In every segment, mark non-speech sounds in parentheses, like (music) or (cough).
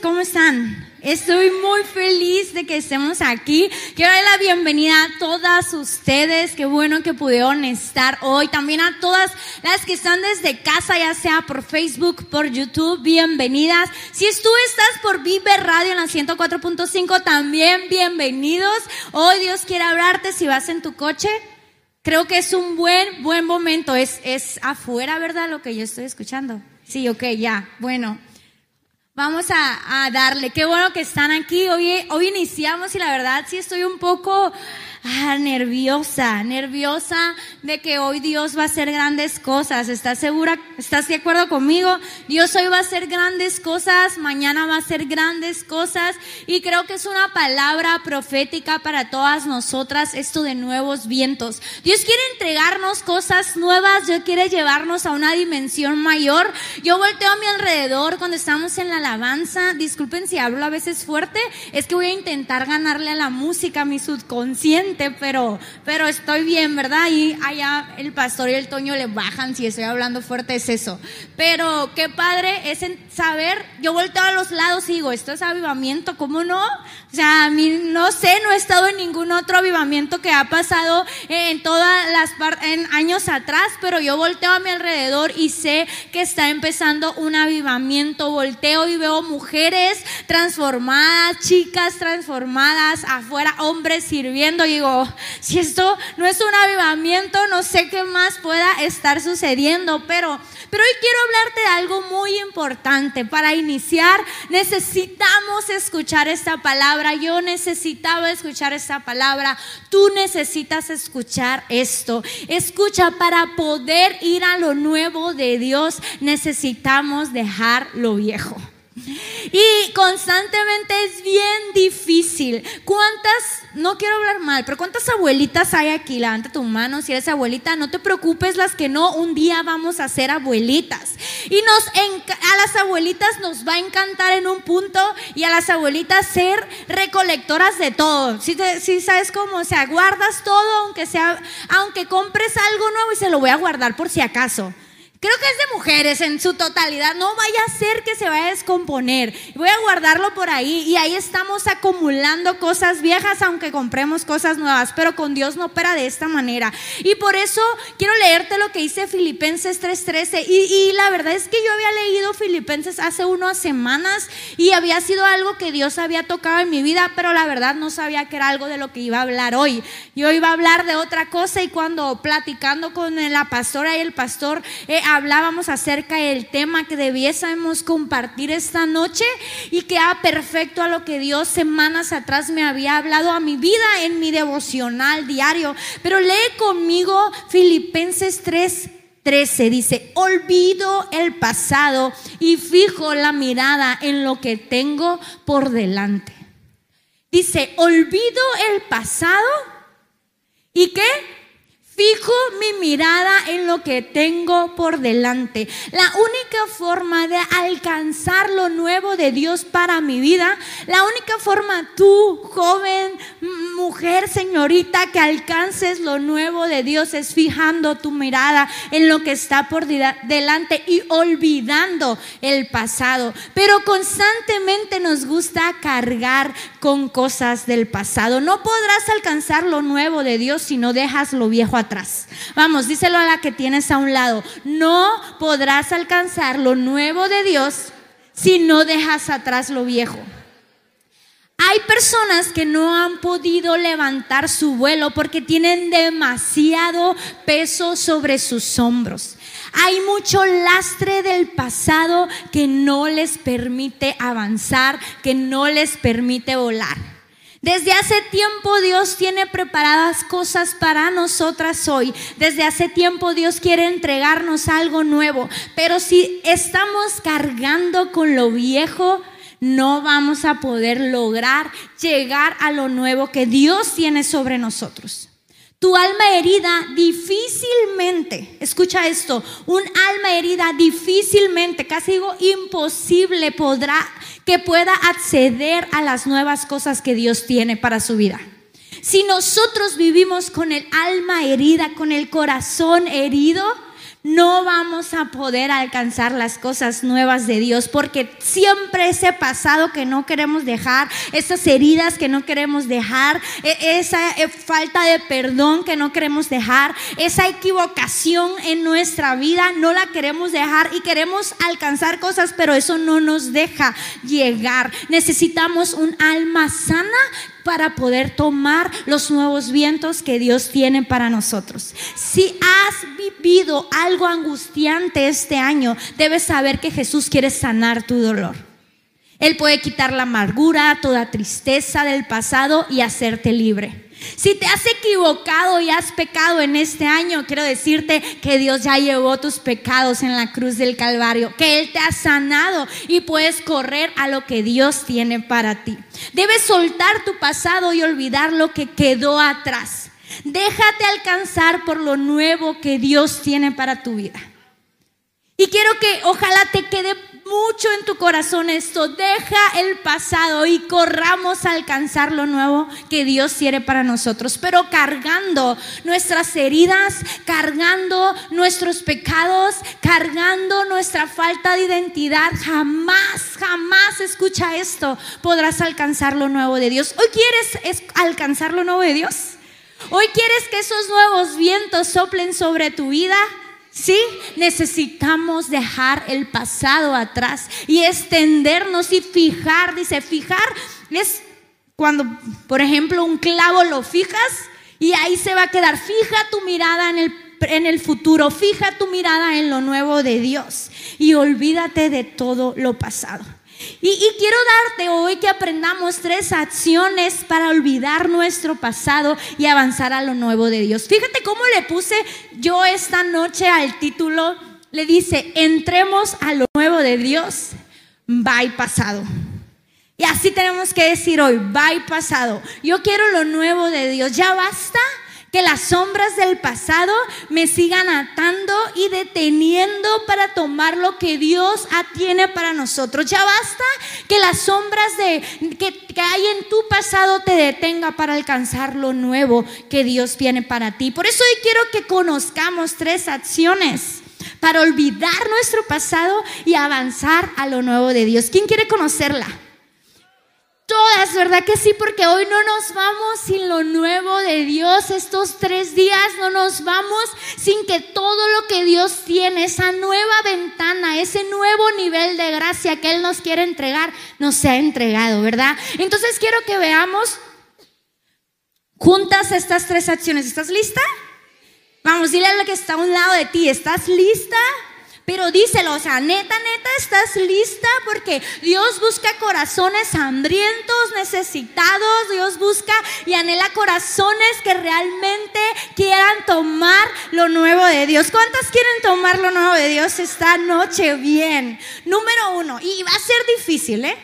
¿Cómo están? Estoy muy feliz de que estemos aquí. Quiero dar la bienvenida a todas ustedes. Qué bueno que pudieron estar hoy. También a todas las que están desde casa, ya sea por Facebook, por YouTube. Bienvenidas. Si tú estás por Vive Radio en la 104.5, también bienvenidos. Hoy Dios quiere hablarte si vas en tu coche. Creo que es un buen, buen momento. Es, es afuera, ¿verdad? Lo que yo estoy escuchando. Sí, ok, ya. Bueno. Vamos a, a, darle. Qué bueno que están aquí. Hoy, hoy iniciamos y la verdad sí estoy un poco ah, nerviosa, nerviosa de que hoy Dios va a hacer grandes cosas. ¿Estás segura? ¿Estás de acuerdo conmigo? Dios hoy va a hacer grandes cosas, mañana va a hacer grandes cosas y creo que es una palabra profética para todas nosotras esto de nuevos vientos. Dios quiere entregarnos cosas nuevas, Dios quiere llevarnos a una dimensión mayor. Yo volteo a mi alrededor cuando estamos en la alabanza, disculpen si hablo a veces fuerte, es que voy a intentar ganarle a la música, a mi subconsciente pero, pero estoy bien, ¿verdad? Y allá el pastor y el Toño le bajan si estoy hablando fuerte, es eso. Pero qué padre es saber, yo volteo a los lados y digo, esto es avivamiento, ¿cómo no? O sea, a mí no sé, no he estado en ningún otro avivamiento que ha pasado en todas las en años atrás, pero yo volteo a mi alrededor y sé que está empezando un avivamiento. Volteo y veo mujeres transformadas, chicas transformadas, afuera hombres sirviendo. Y si esto no es un avivamiento, no sé qué más pueda estar sucediendo, pero pero hoy quiero hablarte de algo muy importante. Para iniciar, necesitamos escuchar esta palabra. Yo necesitaba escuchar esta palabra. Tú necesitas escuchar esto. Escucha, para poder ir a lo nuevo de Dios, necesitamos dejar lo viejo. Y constantemente es bien difícil. ¿Cuántas, no quiero hablar mal, pero cuántas abuelitas hay aquí? Levanta tu mano si eres abuelita. No te preocupes las que no, un día vamos a ser abuelitas. Y a las abuelitas nos va a encantar en un punto y a las abuelitas ser recolectoras de todo. Si, sabes cómo, o sea, guardas todo aunque compres algo nuevo y se lo voy a guardar por si acaso. Creo que es de mujeres en su totalidad. No vaya a ser que se vaya a descomponer. Voy a guardarlo por ahí y ahí estamos acumulando cosas viejas aunque compremos cosas nuevas. Pero con Dios no opera de esta manera. Y por eso quiero leerte lo que dice Filipenses 3:13. Y, y la verdad es que yo había leído Filipenses hace unas semanas y había sido algo que Dios había tocado en mi vida, pero la verdad no sabía que era algo de lo que iba a hablar hoy. Yo iba a hablar de otra cosa y cuando platicando con la pastora y el pastor, eh, hablábamos acerca del tema que debiésemos compartir esta noche y que ha perfecto a lo que Dios semanas atrás me había hablado a mi vida en mi devocional diario. Pero lee conmigo Filipenses 3. 13 dice, olvido el pasado y fijo la mirada en lo que tengo por delante. Dice, olvido el pasado y qué? Fijo mi mirada en lo que tengo por delante. La única forma de alcanzar lo nuevo de Dios para mi vida, la única forma tú, joven, mujer, señorita, que alcances lo nuevo de Dios es fijando tu mirada en lo que está por delante y olvidando el pasado. Pero constantemente nos gusta cargar con cosas del pasado. No podrás alcanzar lo nuevo de Dios si no dejas lo viejo atrás. Vamos, díselo a la que tienes a un lado. No podrás alcanzar lo nuevo de Dios si no dejas atrás lo viejo. Hay personas que no han podido levantar su vuelo porque tienen demasiado peso sobre sus hombros. Hay mucho lastre del pasado que no les permite avanzar, que no les permite volar. Desde hace tiempo Dios tiene preparadas cosas para nosotras hoy. Desde hace tiempo Dios quiere entregarnos algo nuevo. Pero si estamos cargando con lo viejo, no vamos a poder lograr llegar a lo nuevo que Dios tiene sobre nosotros. Tu alma herida difícilmente, escucha esto, un alma herida difícilmente, casi digo imposible podrá que pueda acceder a las nuevas cosas que Dios tiene para su vida. Si nosotros vivimos con el alma herida, con el corazón herido, no vamos a poder alcanzar las cosas nuevas de Dios, porque siempre ese pasado que no queremos dejar, esas heridas que no queremos dejar, e, esa eh, falta de perdón que no queremos dejar, esa equivocación en nuestra vida, no la queremos dejar y queremos alcanzar cosas, pero eso no nos deja llegar. Necesitamos un alma sana para poder tomar los nuevos vientos que Dios tiene para nosotros. Si has vivido algo angustiante este año, debes saber que Jesús quiere sanar tu dolor. Él puede quitar la amargura, toda tristeza del pasado y hacerte libre. Si te has equivocado y has pecado en este año, quiero decirte que Dios ya llevó tus pecados en la cruz del Calvario, que Él te ha sanado y puedes correr a lo que Dios tiene para ti. Debes soltar tu pasado y olvidar lo que quedó atrás. Déjate alcanzar por lo nuevo que Dios tiene para tu vida. Y quiero que ojalá te quede mucho en tu corazón esto. Deja el pasado y corramos a alcanzar lo nuevo que Dios quiere para nosotros. Pero cargando nuestras heridas, cargando nuestros pecados, cargando nuestra falta de identidad, jamás, jamás escucha esto. Podrás alcanzar lo nuevo de Dios. Hoy quieres alcanzar lo nuevo de Dios. Hoy quieres que esos nuevos vientos soplen sobre tu vida. Sí, necesitamos dejar el pasado atrás y extendernos y fijar, dice, fijar es cuando, por ejemplo, un clavo lo fijas y ahí se va a quedar. Fija tu mirada en el, en el futuro, fija tu mirada en lo nuevo de Dios y olvídate de todo lo pasado. Y, quiero darte hoy que aprendamos tres acciones para olvidar nuestro pasado y avanzar a lo nuevo de Dios. Fíjate cómo le puse yo esta noche al título. Le dice, entremos a lo nuevo de Dios, y pasado. Y así tenemos que decir hoy, y pasado. Yo quiero lo nuevo de Dios. Ya basta que las sombras del pasado me sigan atando y deteniendo para tomar lo que Dios tiene para nosotros. Ya basta que las sombras de, que, que hay en tu pasado te detenga para alcanzar lo nuevo que Dios tiene para ti. Por eso hoy quiero que conozcamos tres acciones para olvidar nuestro pasado y avanzar a lo nuevo de Dios. ¿Quién quiere conocerla? ¿Verdad que sí? Porque hoy no nos vamos sin lo nuevo de Dios. Estos tres días no nos vamos sin que todo lo que Dios tiene, esa nueva ventana, ese nuevo nivel de gracia que Él nos quiere entregar, nos sea entregado, ¿verdad? Entonces quiero que veamos juntas estas tres acciones. ¿Estás lista? Vamos, dile a lo que está a un lado de ti. ¿Estás lista? Pero díselo, o sea, neta, neta, estás lista porque Dios busca corazones hambrientos, necesitados. Dios busca y anhela corazones que realmente quieran tomar lo nuevo de Dios. ¿Cuántas quieren tomar lo nuevo de Dios esta noche? Bien. Número uno, y va a ser difícil, ¿eh?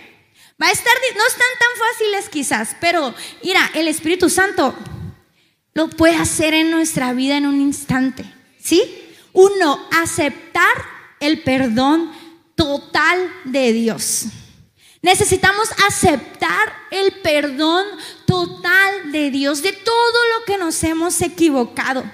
Va a estar, no están tan fáciles quizás, pero mira, el Espíritu Santo lo puede hacer en nuestra vida en un instante, ¿sí? Uno, aceptar el perdón total de Dios. Necesitamos aceptar el perdón total de Dios de todo lo que nos hemos equivocado.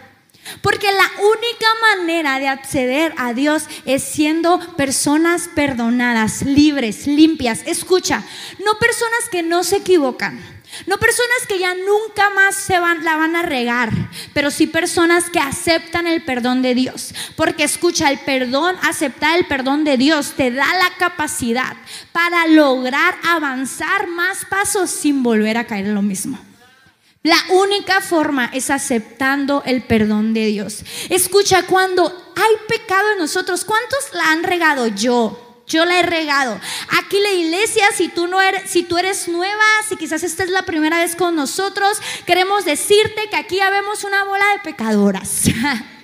Porque la única manera de acceder a Dios es siendo personas perdonadas, libres, limpias. Escucha, no personas que no se equivocan no personas que ya nunca más se van, la van a regar, pero sí personas que aceptan el perdón de Dios. Porque escucha, el perdón, aceptar el perdón de Dios te da la capacidad para lograr avanzar más pasos sin volver a caer en lo mismo. La única forma es aceptando el perdón de Dios. Escucha, cuando hay pecado en nosotros, ¿cuántos la han regado yo? Yo la he regado. Aquí la iglesia, si tú no eres, si tú eres nueva, si quizás esta es la primera vez con nosotros, queremos decirte que aquí ya vemos una bola de pecadoras. (laughs)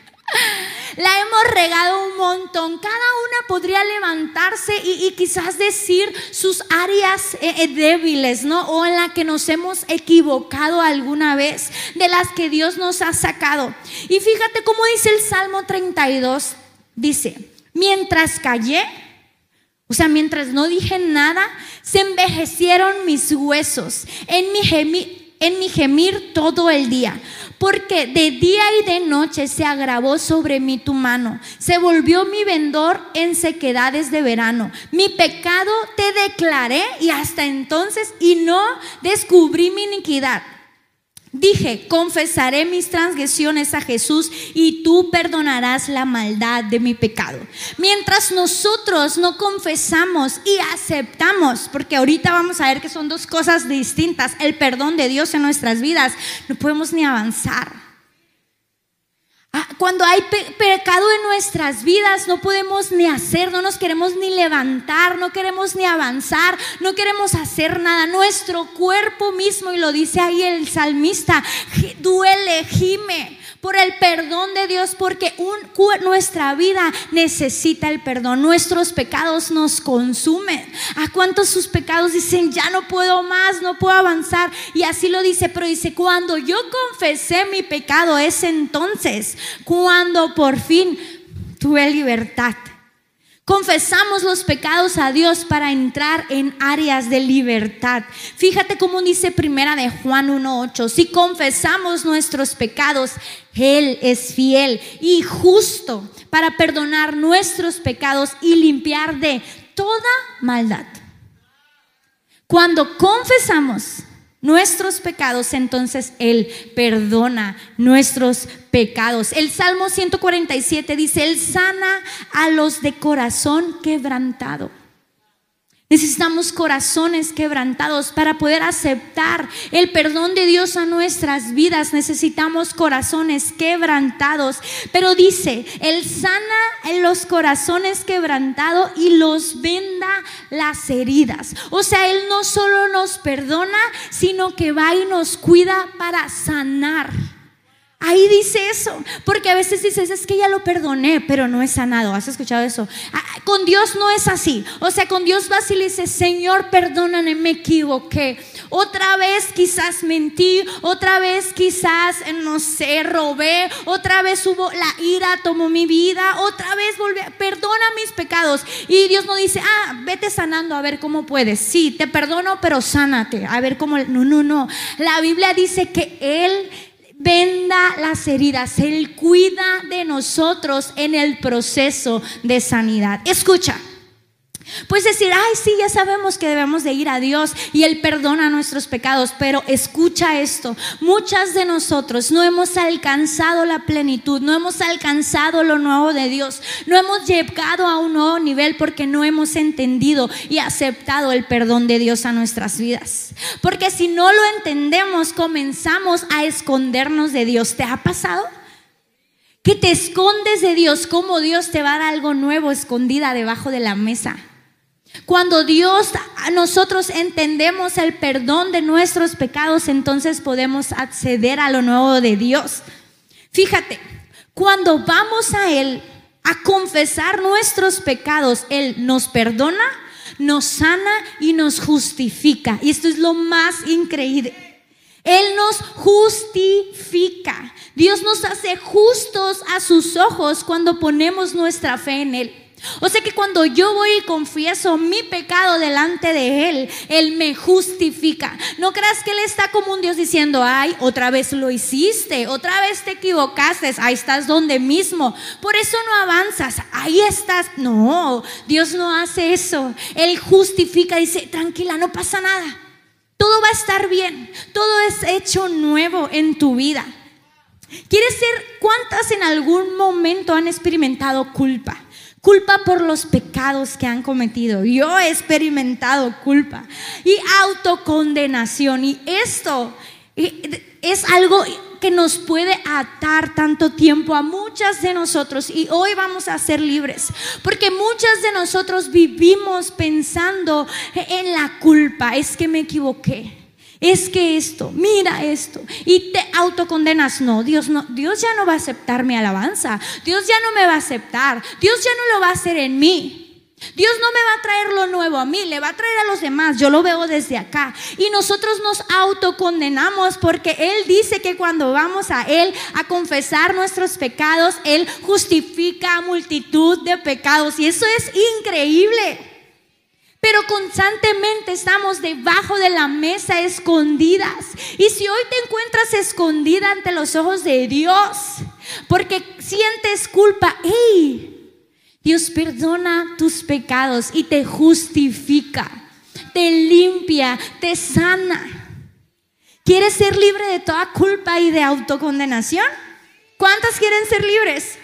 La hemos regado un montón. Cada una podría levantarse y, quizás decir sus áreas eh, eh, débiles, ¿no? O en la que nos hemos equivocado alguna vez, de las que Dios nos ha sacado. Y fíjate cómo dice el Salmo 32. Dice, mientras callé, o sea, mientras no dije nada, se envejecieron mis huesos. En mi, en mi gemir todo el día, porque de día y de noche se agravó sobre mí tu mano, se volvió mi vendor en sequedades de verano. Mi pecado te declaré y hasta entonces y no descubrí mi iniquidad. Dije, confesaré mis transgresiones a Jesús y tú perdonarás la maldad de mi pecado. Mientras nosotros no confesamos y aceptamos, porque ahorita vamos a ver que son dos cosas distintas, el perdón de Dios en nuestras vidas, no podemos ni avanzar. Cuando hay pecado en nuestras vidas, no podemos ni hacer, no nos queremos ni levantar, no queremos ni avanzar, no queremos hacer nada. Nuestro cuerpo mismo, y lo dice ahí el salmista, duele, gime por el perdón de Dios, porque nuestra vida necesita el perdón. Nuestros pecados nos consumen. ¿A cuántos sus pecados dicen, ya no puedo más, no puedo avanzar? Y así lo dice, pero dice, cuando yo confesé mi pecado, es entonces cuando por fin tuve libertad. Confesamos los pecados a Dios para entrar en áreas de libertad. Fíjate cómo dice primera de Juan 1.8. Si confesamos nuestros pecados, Él es fiel y justo para perdonar nuestros pecados y limpiar de toda maldad. Cuando confesamos nuestros pecados, entonces Él perdona nuestros pecados. El Salmo 147 dice, Él sana a los de corazón quebrantado. Necesitamos corazones quebrantados para poder aceptar el perdón de Dios a nuestras vidas. Necesitamos corazones quebrantados. Pero dice, Él sana los corazones quebrantados y los venda las heridas. O sea, Él no solo nos perdona, sino que va y nos cuida para sanar. Ahí dice eso, porque a veces dices, es que ya lo perdoné, pero no es sanado. ¿Has escuchado eso? Ah, con Dios no es así. O sea, con Dios vas y le dices, Señor, perdóname, me equivoqué. Otra vez quizás mentí, otra vez quizás, eh, no sé, robé, otra vez hubo la ira, tomó mi vida, otra vez volví, perdona mis pecados. Y Dios no dice, ah, vete sanando a ver cómo puedes. Sí, te perdono, pero sánate, a ver cómo. No, no, no. La Biblia dice que Él venda las heridas, Él cuida de nosotros en el proceso de sanidad. Escucha. Puedes decir, ay, sí, ya sabemos que debemos de ir a Dios y Él perdona nuestros pecados, pero escucha esto, muchas de nosotros no hemos alcanzado la plenitud, no hemos alcanzado lo nuevo de Dios, no hemos llegado a un nuevo nivel porque no hemos entendido y aceptado el perdón de Dios a nuestras vidas. Porque si no lo entendemos, comenzamos a escondernos de Dios. ¿Te ha pasado? Que te escondes de Dios, como Dios te va a dar algo nuevo escondida debajo de la mesa. Cuando Dios, nosotros entendemos el perdón de nuestros pecados, entonces podemos acceder a lo nuevo de Dios. Fíjate, cuando vamos a Él a confesar nuestros pecados, Él nos perdona, nos sana y nos justifica. Y esto es lo más increíble. Él nos justifica. Dios nos hace justos a sus ojos cuando ponemos nuestra fe en Él. O sea que cuando yo voy y confieso mi pecado delante de Él, Él me justifica. No creas que Él está como un Dios diciendo, ay, otra vez lo hiciste, otra vez te equivocaste, ahí estás donde mismo. Por eso no avanzas, ahí estás. No, Dios no hace eso. Él justifica, dice, tranquila, no pasa nada. Todo va a estar bien, todo es hecho nuevo en tu vida. ¿Quieres ser cuántas en algún momento han experimentado culpa? Culpa por los pecados que han cometido. Yo he experimentado culpa y autocondenación. Y esto es algo que nos puede atar tanto tiempo a muchas de nosotros y hoy vamos a ser libres porque muchas de nosotros vivimos pensando en la culpa, es que me equivoqué, es que esto, mira esto, y te autocondenas. No, Dios no, Dios ya no va a aceptar mi alabanza. Dios ya no me va a aceptar. Dios ya no lo va a hacer en mí. Dios no me va a traer lo nuevo a mí, le va a traer a los demás. Yo lo veo desde acá. Y nosotros nos autocondenamos porque Él dice que cuando vamos a Él a confesar nuestros pecados, Él justifica multitud de pecados. Y eso es increíble. Pero constantemente estamos debajo de la mesa escondidas. Y si hoy te encuentras escondida ante los ojos de Dios, porque sientes culpa, ¡hey! Dios perdona tus pecados y te justifica, te limpia, te sana. ¿Quieres ser libre de toda culpa y de autocondenación? ¿Cuántas quieren ser libres?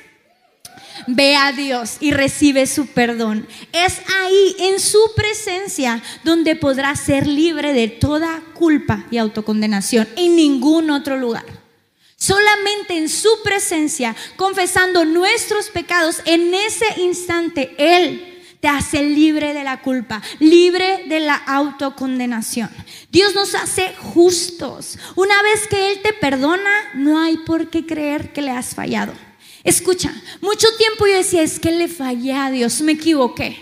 Ve a Dios y recibe su perdón. Es ahí, en su presencia, donde podrás ser libre de toda culpa y autocondenación. En ningún otro lugar. Solamente en su presencia, confesando nuestros pecados, en ese instante Él te hace libre de la culpa, libre de la autocondenación. Dios nos hace justos. Una vez que Él te perdona, no hay por qué creer que le has fallado. Escucha, mucho tiempo yo decía, es que le fallé a Dios, me equivoqué.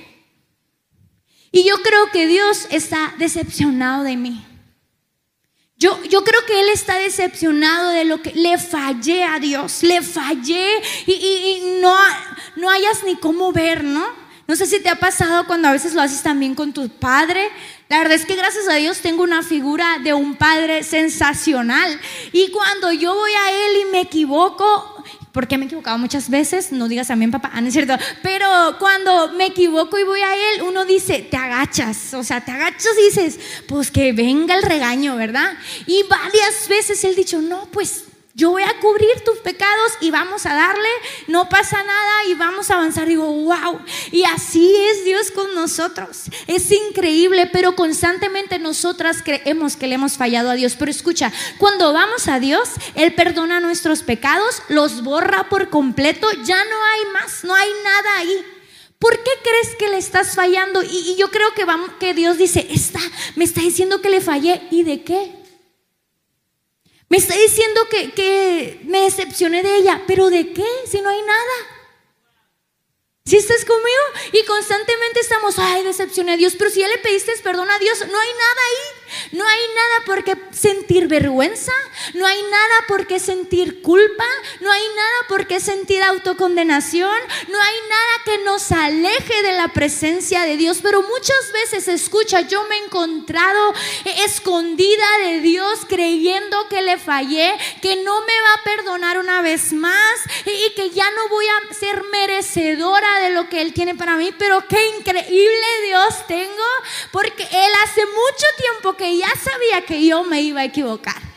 Y yo creo que Dios está decepcionado de mí. Yo, yo, creo que Él está decepcionado de lo que le fallé a Dios, le fallé y, y no, no hayas ni cómo ver, ¿no? No sé si te ha pasado cuando a veces lo haces también con tu padre. La verdad es que gracias a Dios tengo una figura de un padre sensacional. Y cuando yo voy a Él y me equivoco, porque me he equivocado muchas veces, no digas mi papá, ah, no es cierto, pero cuando me equivoco y voy a él, uno dice, te agachas, o sea, te agachas y dices, pues que venga el regaño, ¿verdad? Y varias veces él dicho, no, pues yo voy a cubrir tus pecados y vamos a darle, no pasa nada y vamos a avanzar. Digo, wow. Y así es Dios con nosotros. Es increíble, pero constantemente nosotras creemos que le hemos fallado a Dios. Pero escucha, cuando vamos a Dios, Él perdona nuestros pecados, los borra por completo, ya no hay más, no hay nada ahí. ¿Por qué crees que le estás fallando? Y, yo creo que, vamos, que Dios dice, está, me está diciendo que le fallé. ¿Y de qué? Me está diciendo que, que me decepcioné de ella, pero ¿de qué? Si no hay nada. Si estás conmigo y constantemente estamos, ay, decepcioné a Dios, pero si ya le pediste perdón a Dios, no hay nada ahí. No hay nada por qué sentir vergüenza, no hay nada por qué sentir culpa, no hay nada por qué sentir autocondenación, no hay nada que nos aleje de la presencia de Dios. Pero muchas veces, escucha, yo me he encontrado escondida de Dios creyendo que le fallé, que no me va a perdonar una vez más y que ya no voy a ser merecedora de lo que Él tiene para mí, pero qué increíble Dios tengo, porque Él hace mucho tiempo que ya sabía que yo me iba a equivocar.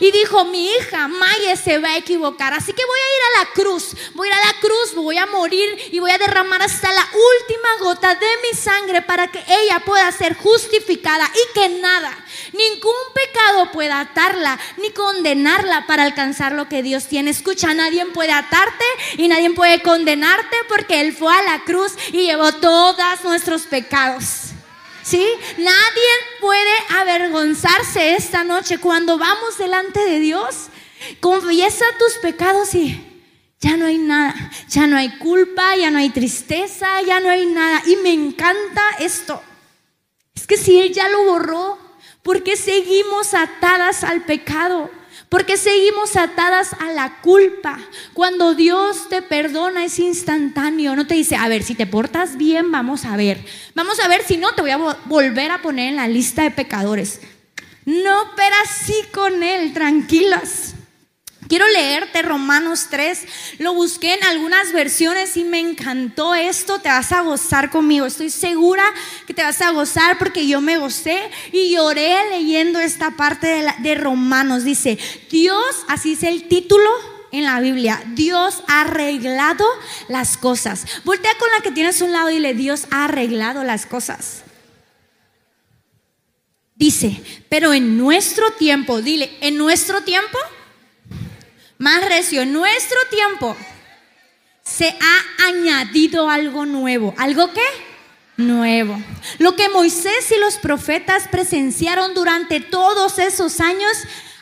Y dijo, mi hija Maya se va a equivocar, así que voy a ir a la cruz, voy a ir a la cruz, voy a morir y voy a derramar hasta la última gota de mi sangre para que ella pueda ser justificada y que nada, ningún pecado pueda atarla ni condenarla para alcanzar lo que Dios tiene. Escucha, nadie puede atarte y nadie puede condenarte porque Él fue a la cruz y llevó todos nuestros pecados. ¿Sí? Nadie puede avergonzarse esta noche cuando vamos delante de Dios. Confiesa tus pecados y ya no hay nada, ya no hay culpa, ya no hay tristeza, ya no hay nada. Y me encanta esto. Es que si Él ya lo borró, ¿por qué seguimos atadas al pecado? Porque seguimos atadas a la culpa. Cuando Dios te perdona es instantáneo. No te dice, a ver, si te portas bien, vamos a ver. Vamos a ver, si no, te voy a volver a poner en la lista de pecadores. No, pero así con Él, tranquilas. Quiero leerte Romanos 3. Lo busqué en algunas versiones y me encantó esto. Te vas a gozar conmigo. Estoy segura que te vas a gozar porque yo me gocé y lloré leyendo esta parte de, Romanos. Dice, Dios, así es el título en la Biblia. Dios ha arreglado las cosas. Voltea con la que tienes un lado y dile, Dios ha arreglado las cosas. Dice, pero en nuestro tiempo, dile, en nuestro tiempo más recio, en nuestro tiempo se ha añadido algo nuevo. ¿Algo qué? Nuevo. Lo que Moisés y los profetas presenciaron durante todos esos años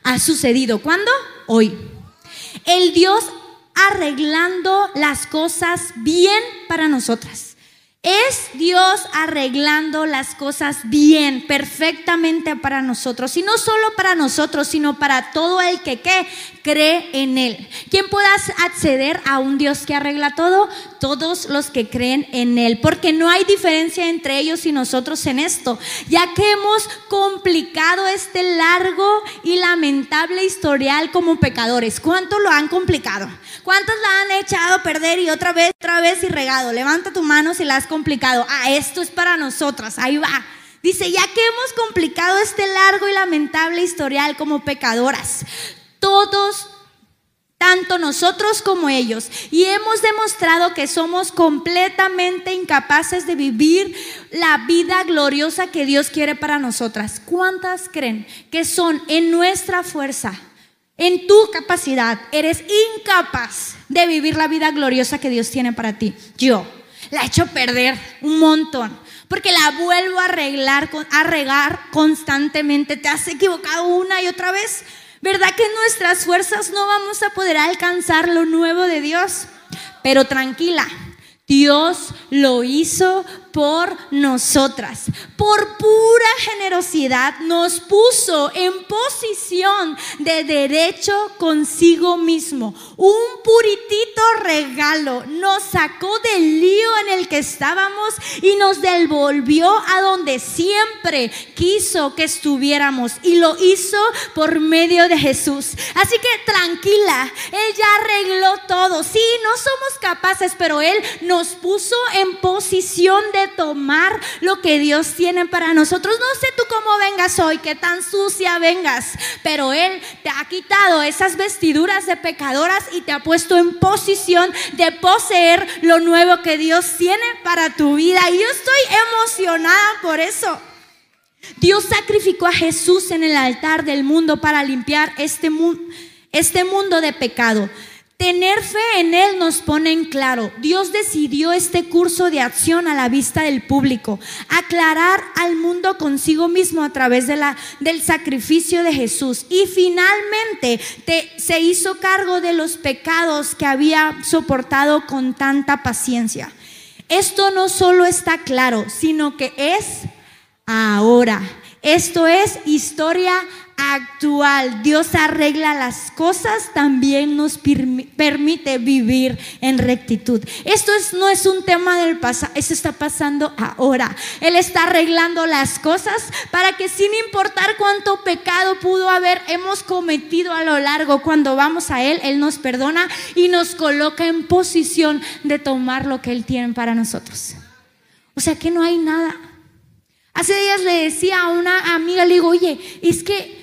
ha sucedido. ¿Cuándo? Hoy. El Dios arreglando las cosas bien para nosotras. Es Dios arreglando las cosas bien, perfectamente para nosotros. Y no solo para nosotros, sino para todo el que cree en Él. ¿Quién pueda acceder a un Dios que arregla todo? Todos los que creen en Él. Porque no hay diferencia entre ellos y nosotros en esto. Ya que hemos complicado este largo y lamentable historial como pecadores. ¿Cuánto lo han complicado? ¿Cuántos la han echado a perder y otra vez, otra vez y regado? Levanta tu mano si la has complicado. Ah, esto es para nosotras. Ahí va. Dice, ya que hemos complicado este largo y lamentable historial como pecadoras, todos, tanto nosotros como ellos, y hemos demostrado que somos completamente incapaces de vivir la vida gloriosa que Dios quiere para nosotras. ¿Cuántas creen que son en nuestra fuerza? en tu capacidad, eres incapaz de vivir la vida gloriosa que Dios tiene para ti. Yo la he hecho perder un montón. Porque la vuelvo a arreglar, a regar constantemente. Te has equivocado una y otra vez. ¿Verdad que nuestras fuerzas no vamos a poder alcanzar lo nuevo de Dios? Pero tranquila, Dios lo hizo por nosotras. Por pura generosidad nos puso en posición de derecho consigo mismo. Un puritito regalo nos sacó del lío en el que estábamos y nos devolvió a donde siempre quiso que estuviéramos. Y lo hizo por medio de Jesús. Así que tranquila, Él ya arregló todo. Sí, no somos capaces, pero Él nos puso en posición de tomar lo que Dios tiene para nosotros. No sé tú cómo vengas hoy, qué tan sucia vengas, pero Él te ha quitado esas vestiduras de pecadoras y te ha puesto en posición de poseer lo nuevo que Dios tiene para tu vida. Y yo estoy emocionada por eso. Dios sacrificó a Jesús en el altar del mundo para limpiar este, este mundo de pecado. Tener fe en Él nos pone en claro. Dios decidió este curso de acción a la vista del público, aclarar al mundo consigo mismo a través de la, del sacrificio de Jesús. Y finalmente se hizo cargo de los pecados que había soportado con tanta paciencia. Esto no solo está claro, sino que es ahora. Esto es historia actual. Dios arregla las cosas, también nos permite vivir en rectitud. Esto es, no es un tema del pasado, eso está pasando ahora. Él está arreglando las cosas para que sin importar cuánto pecado pudo haber hemos cometido a lo largo, cuando vamos a Él, Él nos perdona y nos coloca en posición de tomar lo que Él tiene para nosotros. O sea que no hay nada. Hace días le decía a una amiga, le digo, oye, es que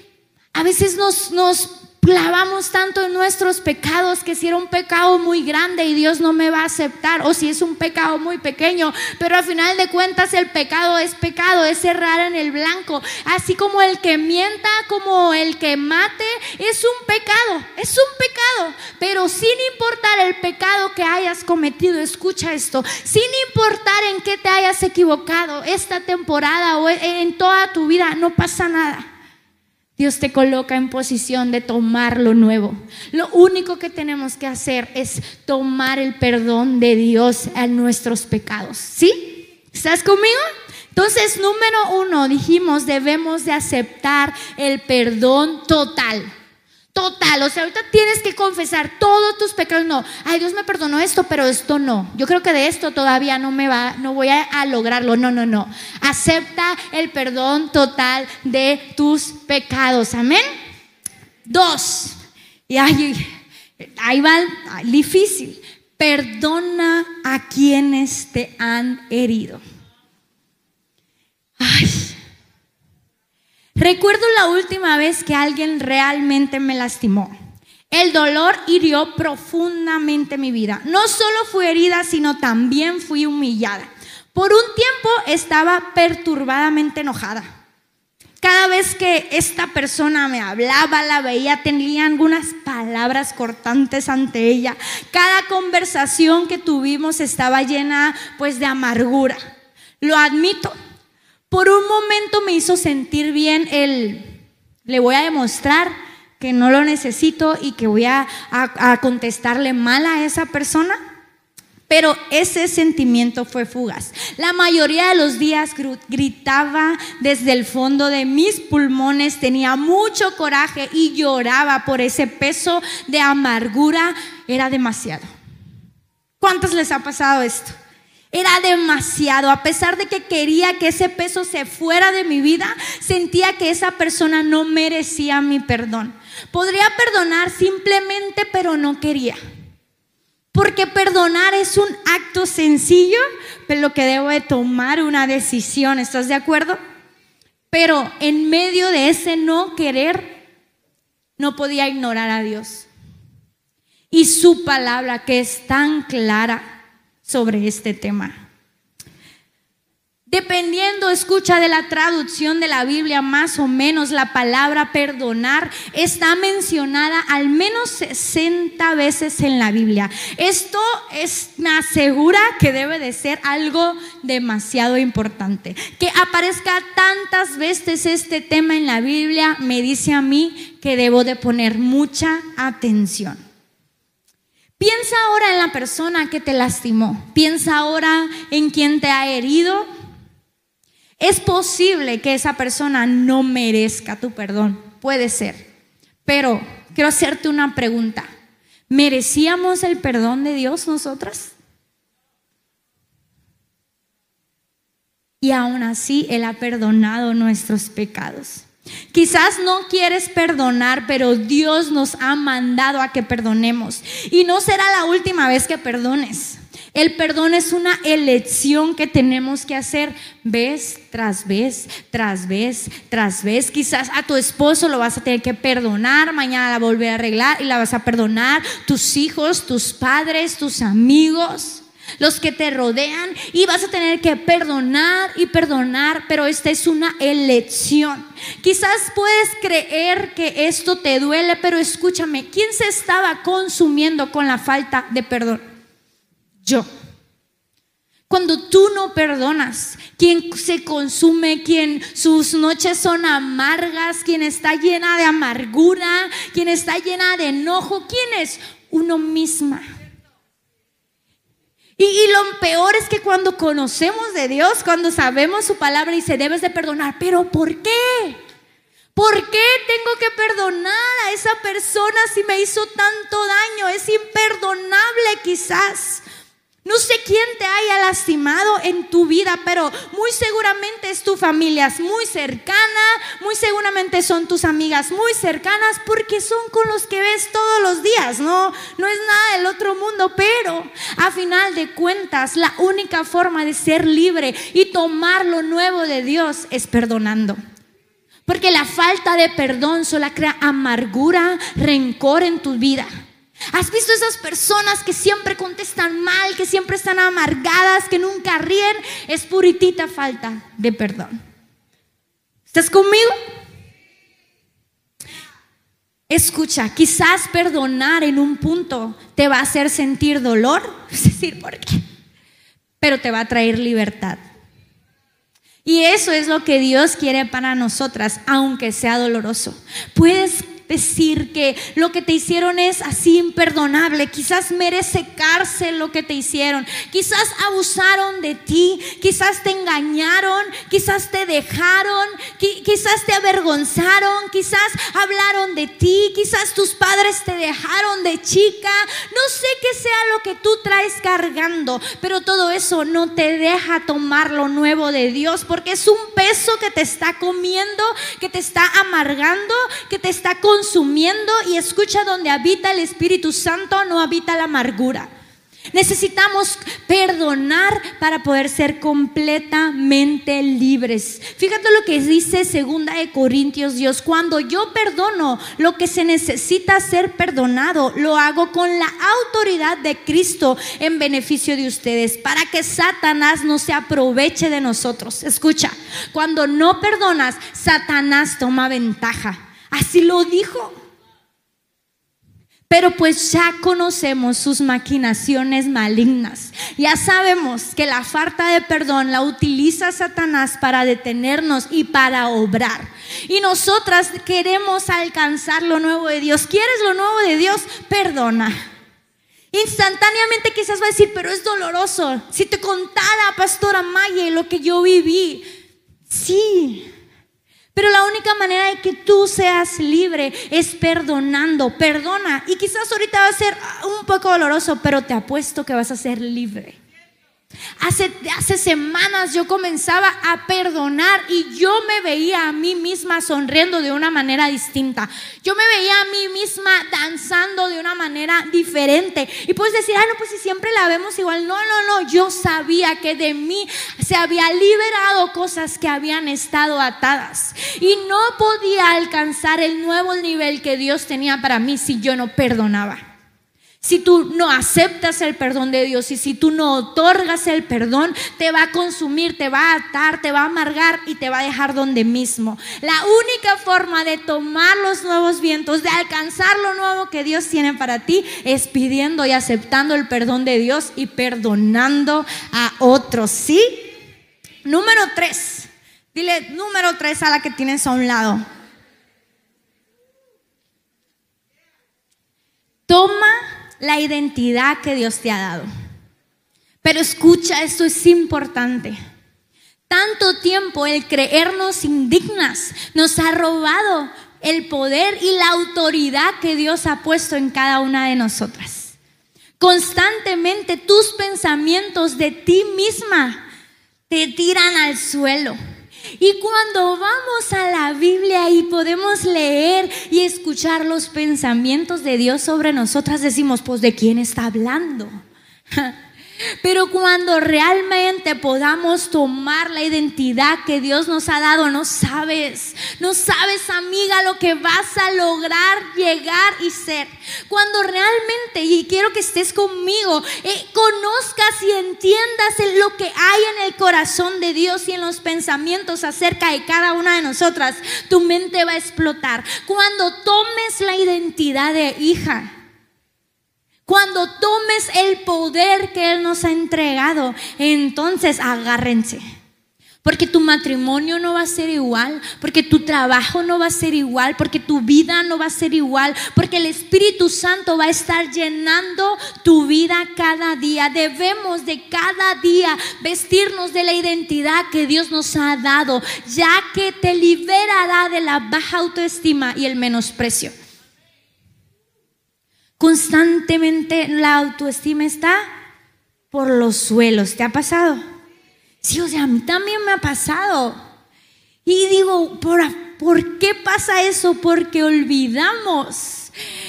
a veces nos, nos clavamos tanto en nuestros pecados que si era un pecado muy grande y Dios no me va a aceptar o si es un pecado muy pequeño, pero al final de cuentas el pecado es pecado, es cerrar en el blanco, así como el que mienta, como el que mate, es un pecado, es un pecado, pero sin importar el pecado que hayas cometido, escucha esto, sin importar en qué te hayas equivocado esta temporada o en toda tu vida, no pasa nada. Dios te coloca en posición de tomar lo nuevo. Lo único que tenemos que hacer es tomar el perdón de Dios a nuestros pecados. ¿Sí? ¿Estás conmigo? Entonces, número uno, dijimos, debemos de aceptar el perdón total total. O sea, ahorita tienes que confesar todos tus pecados. No, ay, Dios me perdonó esto, pero esto no. Yo creo que de esto todavía no me va, no voy a, lograrlo. No, no, no. Acepta el perdón total de tus pecados. Amén. Dos. Y ahí, ahí va difícil. Perdona a quienes te han herido. Recuerdo la última vez que alguien realmente me lastimó. El dolor hirió profundamente mi vida. No solo fui herida, sino también fui humillada. Por un tiempo estaba perturbadamente enojada. Cada vez que esta persona me hablaba, la veía, tenía algunas palabras cortantes ante ella. Cada conversación que tuvimos estaba llena pues de amargura. Lo admito, por un momento me hizo sentir bien el, le voy a demostrar que no lo necesito y que voy a, contestarle mal a esa persona. Pero ese sentimiento fue fugaz. La mayoría de los días gritaba desde el fondo de mis pulmones, tenía mucho coraje y lloraba por ese peso de amargura. Era demasiado. ¿Cuántos les ha pasado esto? Era demasiado. A pesar de que quería que ese peso se fuera de mi vida, sentía que esa persona no merecía mi perdón. Podría perdonar simplemente, pero no quería. Porque perdonar es un acto sencillo, pero que debo de tomar una decisión, ¿estás de acuerdo? Pero en medio de ese no querer, no podía ignorar a Dios. Y su palabra que es tan clara sobre este tema. Dependiendo, escucha de la traducción de la Biblia, más o menos la palabra perdonar está mencionada al menos 60 veces en la Biblia. Esto es, me asegura que debe de ser algo demasiado importante. Que aparezca tantas veces este tema en la Biblia me dice a mí que debo de poner mucha atención. Piensa ahora en la persona que te lastimó. Piensa ahora en quien te ha herido es posible que esa persona no merezca tu perdón, puede ser. Pero quiero hacerte una pregunta. ¿Merecíamos el perdón de Dios nosotras? Y aún así Él ha perdonado nuestros pecados. Quizás no quieres perdonar, pero Dios nos ha mandado a que perdonemos. Y no será la última vez que perdones. El perdón es una elección que tenemos que hacer vez tras vez, tras vez, tras vez. Quizás a tu esposo lo vas a tener que perdonar, mañana la volver a arreglar y la vas a perdonar. Tus hijos, tus padres, tus amigos los que te rodean y vas a tener que perdonar y perdonar, pero esta es una elección. Quizás puedes creer que esto te duele, pero escúchame, ¿quién se estaba consumiendo con la falta de perdón? yo. Cuando tú no perdonas, quien se consume, quien sus noches son amargas, quien está llena de amargura, quien está llena de enojo, ¿quién es? Uno misma. Y, y, lo peor es que cuando conocemos de Dios, cuando sabemos su palabra, dice, debes de perdonar. Pero ¿por qué? ¿Por qué tengo que perdonar a esa persona si me hizo tanto daño? Es imperdonable quizás. No sé quién te haya lastimado en tu vida, pero muy seguramente es tu familia muy cercana, muy seguramente son tus amigas muy cercanas porque son con los que ves todos los días, no no es nada del otro mundo, pero a final de cuentas la única forma de ser libre y tomar lo nuevo de Dios es perdonando. Porque la falta de perdón solo crea amargura, rencor en tu vida. ¿Has visto esas personas que siempre contestan mal, que siempre están amargadas, que nunca ríen? Es puritita falta de perdón. ¿Estás conmigo? Escucha, quizás perdonar en un punto te va a hacer sentir dolor, (laughs) es decir, ¿por qué? Pero te va a traer libertad. Y eso es lo que Dios quiere para nosotras, aunque sea doloroso. Puedes decir que lo que te hicieron es así imperdonable. Quizás merece cárcel lo que te hicieron. Quizás abusaron de ti. Quizás te engañaron. Quizás te dejaron. Quizás te avergonzaron. Quizás hablaron de ti. Quizás tus padres te dejaron de chica. No sé qué sea lo que tú traes cargando. Pero todo eso no te deja tomar lo nuevo de Dios. Porque es un peso que te está comiendo. Que te está amargando. Que te está con consumiendo y escucha donde habita el Espíritu Santo, no habita la amargura. Necesitamos perdonar para poder ser completamente libres. Fíjate lo que dice segunda de Corintios Dios, cuando yo perdono lo que se necesita ser perdonado, lo hago con la autoridad de Cristo en beneficio de ustedes, para que Satanás no se aproveche de nosotros. Escucha, cuando no perdonas, Satanás toma ventaja. Así lo dijo. Pero pues ya conocemos sus maquinaciones malignas. Ya sabemos que la falta de perdón la utiliza Satanás para detenernos y para obrar. Y nosotras queremos alcanzar lo nuevo de Dios. ¿Quieres lo nuevo de Dios? Perdona. Instantáneamente quizás va a decir, pero es doloroso. Si te contara, pastora Maye, lo que yo viví, sí. Pero la única manera de que tú seas libre es perdonando. Perdona. Y quizás ahorita va a ser un poco doloroso, pero te apuesto que vas a ser libre. Hace, hace semanas yo comenzaba a perdonar y yo me veía a mí misma sonriendo de una manera distinta. Yo me veía a mí misma danzando de una manera diferente. Y puedes decir, ah, no, pues si siempre la vemos igual. No, no, no, yo sabía que de mí se había liberado cosas que habían estado atadas. Y no podía alcanzar el nuevo nivel que Dios tenía para mí si yo no perdonaba. Si tú no aceptas el perdón de Dios y si tú no otorgas el perdón, te va a consumir, te va a atar, te va a amargar y te va a dejar donde mismo. La única forma de tomar los nuevos vientos, de alcanzar lo nuevo que Dios tiene para ti, es pidiendo y aceptando el perdón de Dios y perdonando a otros. ¿Sí? Número tres. Dile número tres a la que tienes a un lado. Toma la identidad que Dios te ha dado. Pero escucha, esto es importante. Tanto tiempo el creernos indignas nos ha robado el poder y la autoridad que Dios ha puesto en cada una de nosotras. Constantemente tus pensamientos de ti misma te tiran al suelo y cuando vamos a la Biblia y podemos leer y escuchar los pensamientos de Dios sobre nosotras, decimos, pues ¿de quién está hablando? (laughs) Pero cuando realmente podamos tomar la identidad que Dios nos ha dado, no sabes, no sabes amiga lo que vas a lograr llegar y ser. Cuando realmente, y quiero que estés conmigo, eh, conozcas y entiendas lo que hay en el corazón de Dios y en los pensamientos acerca de cada una de nosotras, tu mente va a explotar. Cuando tomes la identidad de hija, cuando tomes el poder que Él nos ha entregado, entonces agárrense. Porque tu matrimonio no va a ser igual, porque tu trabajo no va a ser igual, porque tu vida no va a ser igual, porque el Espíritu Santo va a estar llenando tu vida cada día. Debemos de cada día vestirnos de la identidad que Dios nos ha dado, ya que te liberará de la baja autoestima y el menosprecio. Constantemente la autoestima está por los suelos. ¿Te ha pasado? Sí, o sea, a mí también me ha pasado. Y digo, ¿por, ¿por qué pasa eso? Porque olvidamos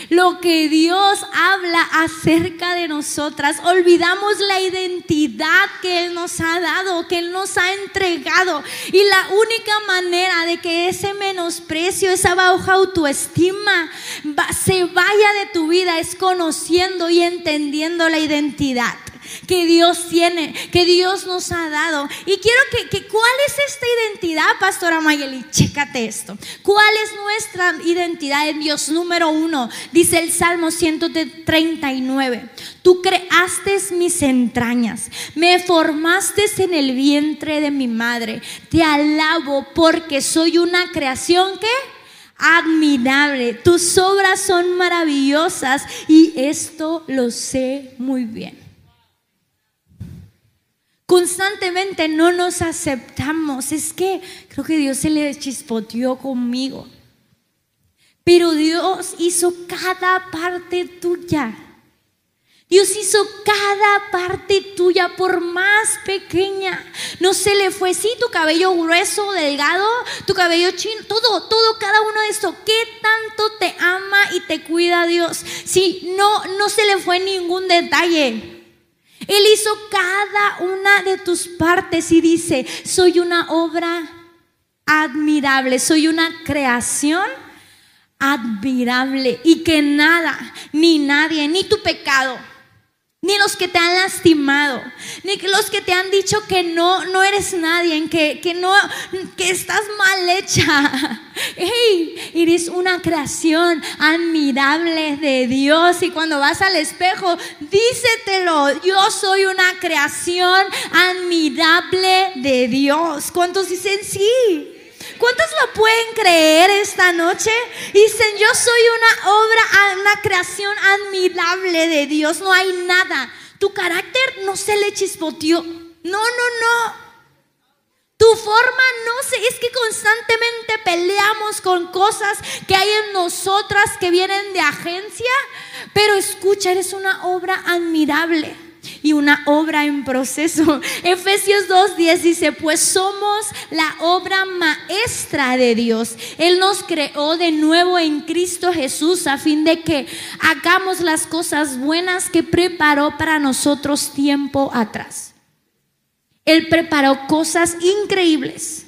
lo que Dios habla acerca de nosotras. Olvidamos la identidad que Él nos ha dado, que Él nos ha entregado. Y la única manera de que ese menosprecio, esa baja autoestima se vaya de tu vida es conociendo y entendiendo la identidad que Dios tiene, que Dios nos ha dado. Y quiero que, ¿cuál es esta identidad, Pastora Mayeli? Chécate esto. ¿Cuál es nuestra identidad en Dios? Número uno, dice el Salmo 139. Tú creaste mis entrañas, me formaste en el vientre de mi madre. Te alabo porque soy una creación que admirable. Tus obras son maravillosas y esto lo sé muy bien. Constantemente no nos aceptamos. Es que creo que Dios se le chispoteó conmigo. Pero Dios hizo cada parte tuya. Dios hizo cada parte tuya, por más pequeña. No se le fue, sí, tu cabello grueso, delgado, tu cabello chino, todo, todo, cada uno de esto. ¿Qué tanto te ama y te cuida Dios? Sí, no, no se le fue ningún detalle. Él hizo cada una de tus partes y dice, soy una obra admirable, soy una creación admirable y que nada, ni nadie, ni tu pecado, ni los que te han lastimado, ni los que te han dicho que no, no eres nadie, que, que, no, que estás mal hecha. (laughs) Hey, eres una creación admirable de Dios y cuando vas al espejo, dísetelo, yo soy una creación admirable de Dios. ¿Cuántos dicen sí? ¿Cuántos lo pueden creer esta noche? Dicen, yo soy una obra, una creación admirable de Dios. No hay nada. Tu carácter no se le chispoteó. No, no, no. Tu forma no sé, es que constantemente peleamos con cosas que hay en nosotras que vienen de agencia, pero escucha, eres una obra admirable y una obra en proceso. (laughs) Efesios 2.10 dice, pues somos la obra maestra de Dios. Él nos creó de nuevo en Cristo Jesús a fin de que hagamos las cosas buenas que preparó para nosotros tiempo atrás. Él preparó cosas increíbles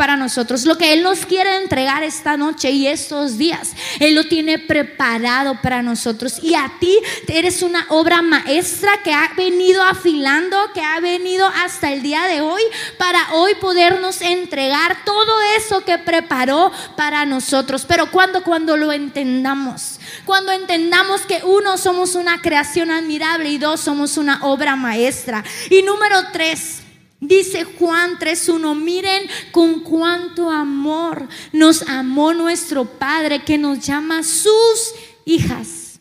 para nosotros. Lo que Él nos quiere entregar esta noche y estos días, Él lo tiene preparado para nosotros. Y a ti eres una obra maestra que ha venido afilando, que ha venido hasta el día de hoy, para hoy podernos entregar todo eso que preparó para nosotros. Pero cuando, cuando lo entendamos, cuando entendamos que uno somos una creación admirable y dos somos una obra maestra. Y número tres, Dice Juan 3.1, miren con cuánto amor nos amó nuestro Padre que nos llama sus hijas.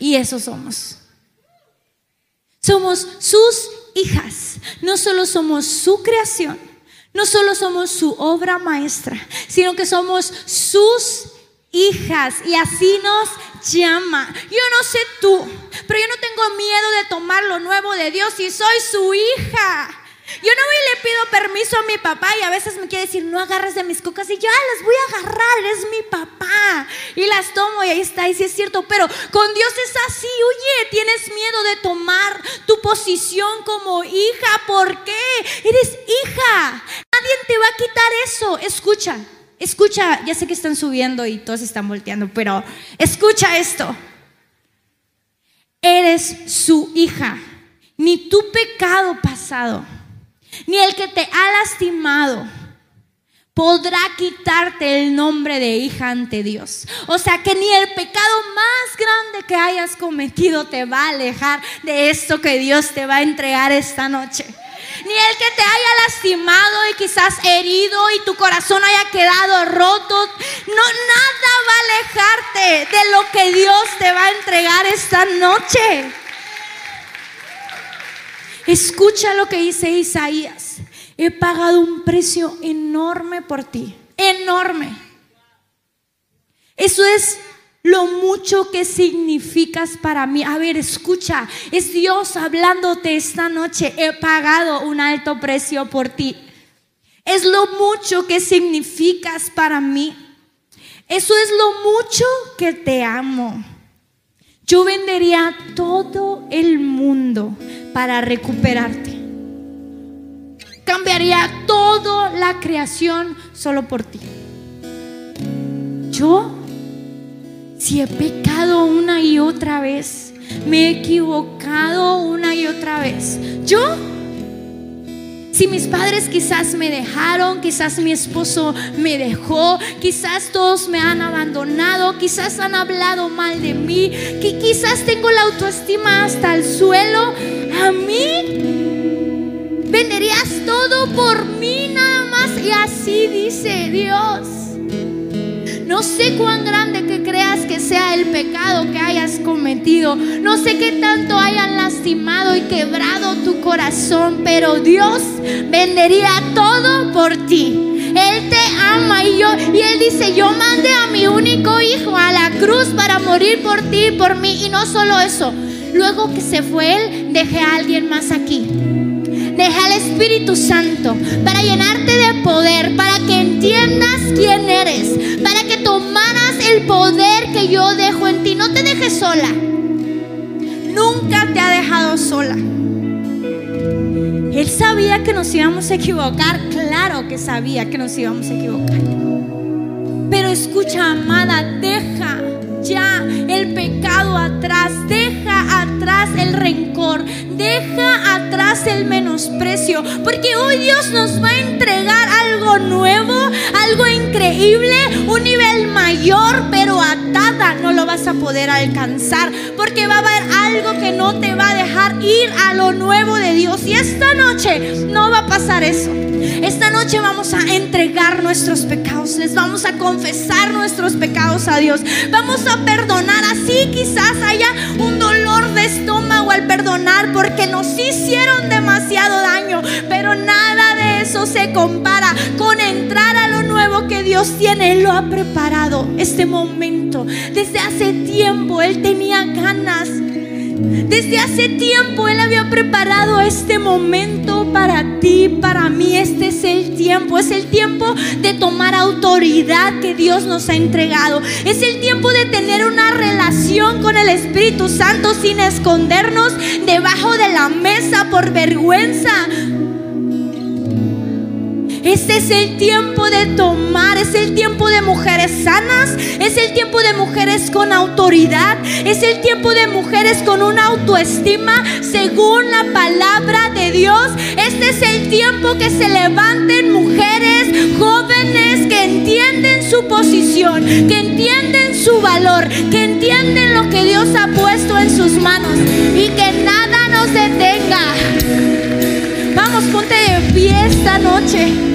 Y eso somos. Somos sus hijas. No solo somos su creación, no solo somos su obra maestra, sino que somos sus hijas y así nos llama. Yo no sé tú, pero yo no tengo miedo de tomar lo nuevo de Dios y soy su hija. Yo no voy y le pido permiso a mi papá y a veces me quiere decir, no agarres de mis cocas y yo, ah, las voy a agarrar, eres mi papá. Y las tomo y ahí está, y sí es cierto, pero con Dios es así, oye, tienes miedo de tomar tu posición como hija, ¿por qué? Eres hija, nadie te va a quitar eso, escucha. Escucha, ya sé que están subiendo y todos están volteando, pero escucha esto. Eres su hija, ni tu pecado pasado ni el que te ha lastimado podrá quitarte el nombre de hija ante Dios. O sea que ni el pecado más grande que hayas cometido te va a alejar de esto que Dios te va a entregar esta noche. Ni el que te haya lastimado y quizás herido y tu corazón haya quedado roto. No, nada va a alejarte de lo que Dios te va a entregar esta noche. Escucha lo que dice Isaías. He pagado un precio enorme por ti. Enorme. Eso es lo mucho que significas para mí. A ver, escucha, es Dios hablándote esta noche. He pagado un alto precio por ti. Es lo mucho que significas para mí. Eso es lo mucho que te amo. Yo vendería todo el mundo para recuperarte. Cambiaría toda la creación solo por ti. Yo, si he pecado una y otra vez, me he equivocado una y otra vez, yo si mis padres quizás me dejaron, quizás mi esposo me dejó, quizás todos me han abandonado, quizás han hablado mal de mí, que quizás tengo la autoestima hasta el suelo, a mí venderías todo por mí nada más y así dice Dios. No sé cuán grande que creas que sea el pecado que hayas cometido. No sé qué tanto hayan lastimado y quebrado tu corazón, pero Dios vendería todo por ti. Él te ama y yo y él dice, "Yo mandé a mi único hijo a la cruz para morir por ti y por mí." Y no solo eso, luego que se fue él, dejé a alguien más aquí. Deja al Espíritu Santo para llenarte de poder, para que entiendas quién eres, para que tomaras el poder que yo dejo en ti. No te dejes sola. Nunca te ha dejado sola. Él sabía que nos íbamos a equivocar, claro que sabía que nos íbamos a equivocar. Pero escucha, amada, deja ya el pecado atrás, deja atrás el rencor, deja atrás el menosprecio, porque hoy Dios nos va a entregar algo nuevo, algo increíble, un nivel mayor, pero no lo vas a poder alcanzar, porque va a haber algo que no te va a dejar ir a lo nuevo de Dios. Y esta noche no va a pasar eso. Esta noche vamos a entregar nuestros pecados, les vamos a confesar nuestros pecados a Dios, vamos a perdonar. Así quizás haya un de estómago al perdonar porque nos hicieron demasiado daño, pero nada de eso se compara con entrar a lo nuevo que Dios tiene. Él lo ha preparado este momento. Desde hace tiempo Él tenía ganas desde hace tiempo Él había preparado este momento para ti, para mí. Este es el tiempo. Es el tiempo de tomar autoridad que Dios nos ha entregado. Es el tiempo de tener una relación con el Espíritu Santo sin escondernos debajo de la mesa por vergüenza. Este es el tiempo de tomar, es el tiempo de mujeres sanas, es el tiempo de mujeres con autoridad, es el tiempo de mujeres con una autoestima según la palabra de Dios. Este es el tiempo que se levanten mujeres jóvenes que entienden su posición, que entienden su valor, que entienden lo que Dios ha puesto en sus manos y que nada nos detenga. Vamos, ponte de pie esta noche.